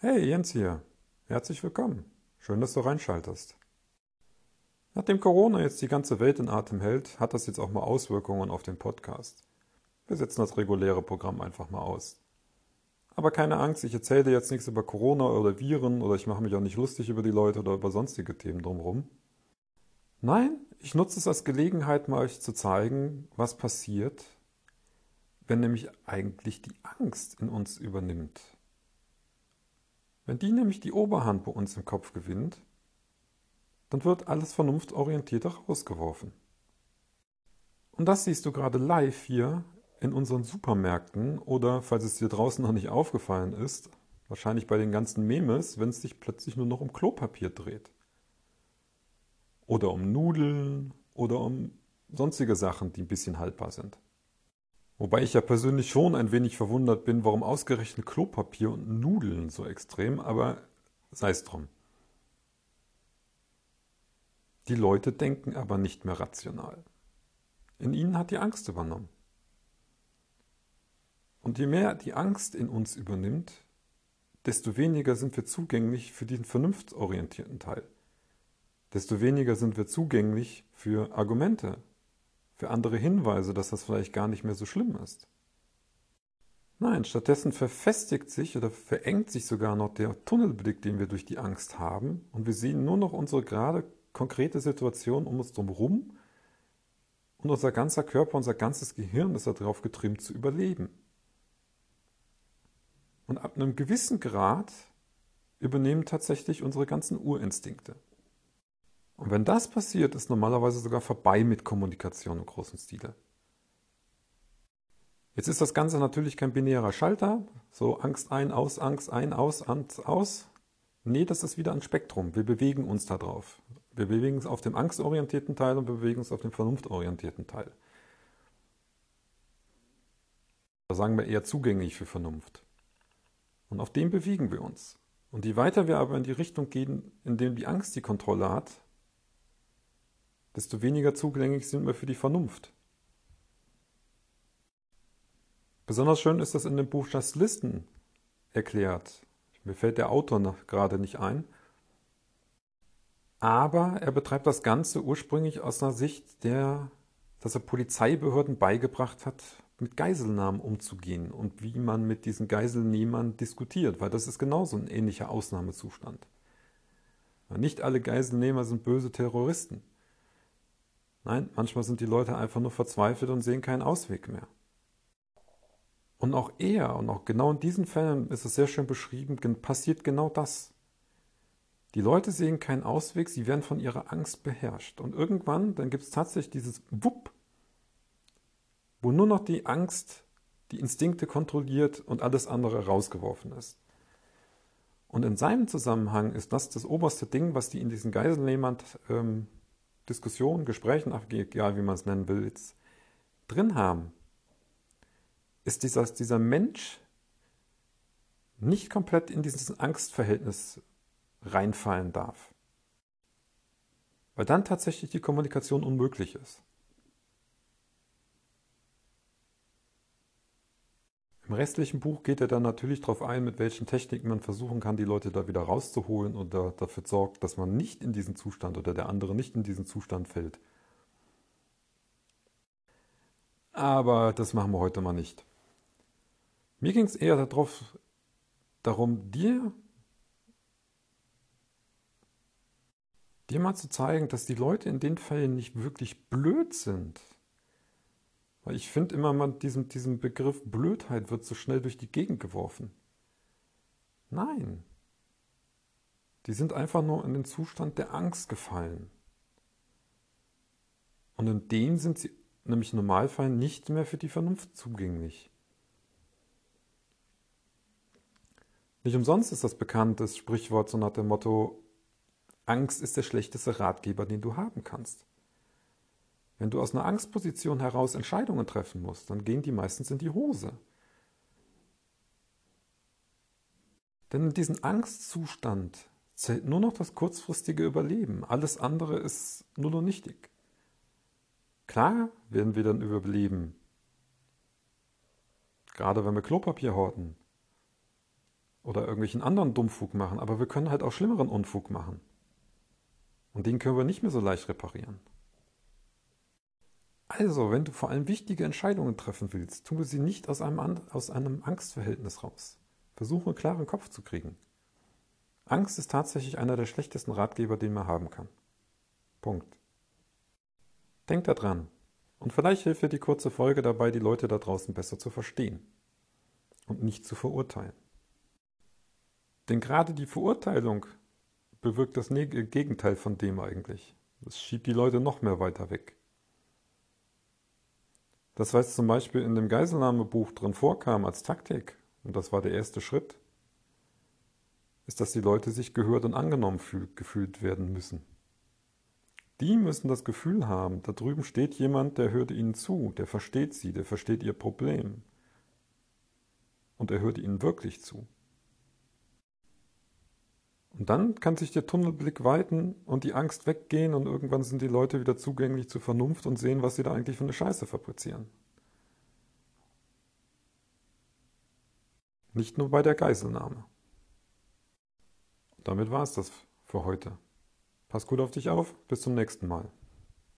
Hey, Jens hier. Herzlich willkommen. Schön, dass du reinschaltest. Nachdem Corona jetzt die ganze Welt in Atem hält, hat das jetzt auch mal Auswirkungen auf den Podcast. Wir setzen das reguläre Programm einfach mal aus. Aber keine Angst, ich erzähle dir jetzt nichts über Corona oder Viren oder ich mache mich auch nicht lustig über die Leute oder über sonstige Themen drumherum. Nein, ich nutze es als Gelegenheit, mal euch zu zeigen, was passiert, wenn nämlich eigentlich die Angst in uns übernimmt. Wenn die nämlich die Oberhand bei uns im Kopf gewinnt, dann wird alles vernunftorientiert rausgeworfen. Und das siehst du gerade live hier in unseren Supermärkten oder, falls es dir draußen noch nicht aufgefallen ist, wahrscheinlich bei den ganzen Memes, wenn es sich plötzlich nur noch um Klopapier dreht. Oder um Nudeln oder um sonstige Sachen, die ein bisschen haltbar sind. Wobei ich ja persönlich schon ein wenig verwundert bin, warum ausgerechnet Klopapier und Nudeln so extrem, aber sei es drum. Die Leute denken aber nicht mehr rational. In ihnen hat die Angst übernommen. Und je mehr die Angst in uns übernimmt, desto weniger sind wir zugänglich für den vernunftsorientierten Teil. Desto weniger sind wir zugänglich für Argumente, für andere Hinweise, dass das vielleicht gar nicht mehr so schlimm ist. Nein, stattdessen verfestigt sich oder verengt sich sogar noch der Tunnelblick, den wir durch die Angst haben, und wir sehen nur noch unsere gerade konkrete Situation um uns herum und unser ganzer Körper, unser ganzes Gehirn ist darauf getrimmt zu überleben. Und ab einem gewissen Grad übernehmen tatsächlich unsere ganzen Urinstinkte. Und wenn das passiert, ist normalerweise sogar vorbei mit Kommunikation im großen Stile. Jetzt ist das Ganze natürlich kein binärer Schalter, so Angst ein, aus, Angst ein, aus, Angst aus. Nee, das ist wieder ein Spektrum. Wir bewegen uns da drauf. Wir bewegen uns auf dem angstorientierten Teil und wir bewegen uns auf dem vernunftorientierten Teil. Da sagen wir eher zugänglich für Vernunft. Und auf dem bewegen wir uns. Und je weiter wir aber in die Richtung gehen, in dem die Angst die Kontrolle hat, desto weniger zugänglich sind wir für die Vernunft. Besonders schön ist das in dem Buch Just Listen erklärt. Mir fällt der Autor gerade nicht ein. Aber er betreibt das Ganze ursprünglich aus einer Sicht, der, dass er Polizeibehörden beigebracht hat, mit Geiselnahmen umzugehen und wie man mit diesen Geiselnehmern diskutiert, weil das ist genauso ein ähnlicher Ausnahmezustand. Nicht alle Geiselnehmer sind böse Terroristen. Nein, manchmal sind die Leute einfach nur verzweifelt und sehen keinen Ausweg mehr. Und auch er, und auch genau in diesen Fällen ist es sehr schön beschrieben, passiert genau das. Die Leute sehen keinen Ausweg, sie werden von ihrer Angst beherrscht. Und irgendwann, dann gibt es tatsächlich dieses Wupp, wo nur noch die Angst die Instinkte kontrolliert und alles andere rausgeworfen ist. Und in seinem Zusammenhang ist das das oberste Ding, was die in diesen Geiselnehmern ähm, Diskussionen, Gesprächen, egal wie man es nennen will, jetzt drin haben, ist dieser, dieser Mensch nicht komplett in dieses Angstverhältnis reinfallen darf. Weil dann tatsächlich die Kommunikation unmöglich ist. Im restlichen Buch geht er dann natürlich darauf ein, mit welchen Techniken man versuchen kann, die Leute da wieder rauszuholen und da, dafür sorgt, dass man nicht in diesen Zustand oder der andere nicht in diesen Zustand fällt. Aber das machen wir heute mal nicht. Mir ging es eher darauf, darum, dir, dir mal zu zeigen, dass die Leute in den Fällen nicht wirklich blöd sind. Weil ich finde immer, man, diesen, diesen Begriff Blödheit wird so schnell durch die Gegend geworfen. Nein. Die sind einfach nur in den Zustand der Angst gefallen. Und in dem sind sie nämlich im nicht mehr für die Vernunft zugänglich. Nicht umsonst ist das bekanntes Sprichwort so nach dem Motto, Angst ist der schlechteste Ratgeber, den du haben kannst. Wenn du aus einer Angstposition heraus Entscheidungen treffen musst, dann gehen die meistens in die Hose. Denn in diesem Angstzustand zählt nur noch das kurzfristige Überleben. Alles andere ist nur noch nichtig. Klar werden wir dann überleben. Gerade wenn wir Klopapier horten. oder irgendwelchen anderen Dummfug machen, aber wir können halt auch schlimmeren Unfug machen. Und den können wir nicht mehr so leicht reparieren. Also, wenn du vor allem wichtige Entscheidungen treffen willst, tue sie nicht aus einem, aus einem Angstverhältnis raus. Versuche einen klaren Kopf zu kriegen. Angst ist tatsächlich einer der schlechtesten Ratgeber, den man haben kann. Punkt. Denk daran. Und vielleicht hilft dir die kurze Folge dabei, die Leute da draußen besser zu verstehen und nicht zu verurteilen. Denn gerade die Verurteilung bewirkt das Gegenteil von dem eigentlich. Das schiebt die Leute noch mehr weiter weg. Das, was zum Beispiel in dem Geiselnahmebuch drin vorkam als Taktik, und das war der erste Schritt, ist, dass die Leute sich gehört und angenommen gefühlt werden müssen. Die müssen das Gefühl haben, da drüben steht jemand, der hört ihnen zu, der versteht sie, der versteht ihr Problem. Und er hört ihnen wirklich zu. Und dann kann sich der Tunnelblick weiten und die Angst weggehen und irgendwann sind die Leute wieder zugänglich zur Vernunft und sehen, was sie da eigentlich für eine Scheiße fabrizieren. Nicht nur bei der Geiselnahme. Damit war es das für heute. Pass gut auf dich auf, bis zum nächsten Mal.